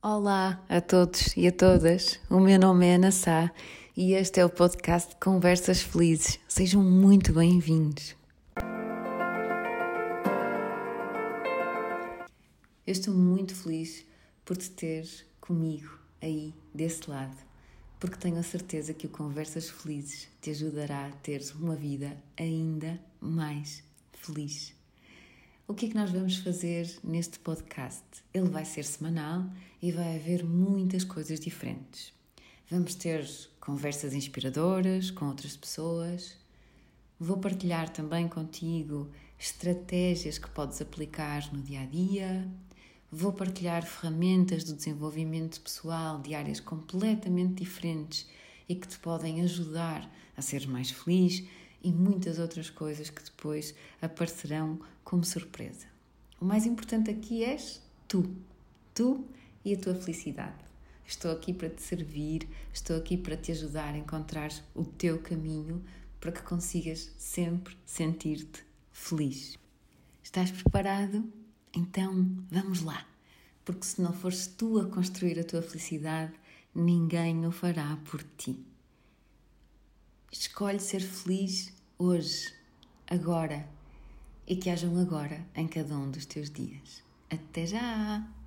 Olá a todos e a todas. O meu nome é Ana Sá e este é o podcast Conversas Felizes. Sejam muito bem-vindos. Eu estou muito feliz por te ter comigo aí desse lado, porque tenho a certeza que o Conversas Felizes te ajudará a ter uma vida ainda mais feliz. O que é que nós vamos fazer neste podcast? Ele vai ser semanal e vai haver muitas coisas diferentes. Vamos ter conversas inspiradoras com outras pessoas. Vou partilhar também contigo estratégias que podes aplicar no dia a dia. Vou partilhar ferramentas do desenvolvimento pessoal de áreas completamente diferentes e que te podem ajudar a ser mais feliz e muitas outras coisas que depois aparecerão como surpresa. O mais importante aqui és tu, tu e a tua felicidade. Estou aqui para te servir, estou aqui para te ajudar a encontrar o teu caminho para que consigas sempre sentir-te feliz. Estás preparado? Então vamos lá, porque se não fores tu a construir a tua felicidade, ninguém o fará por ti. Escolhe ser feliz hoje, agora, e que haja um agora em cada um dos teus dias. Até já!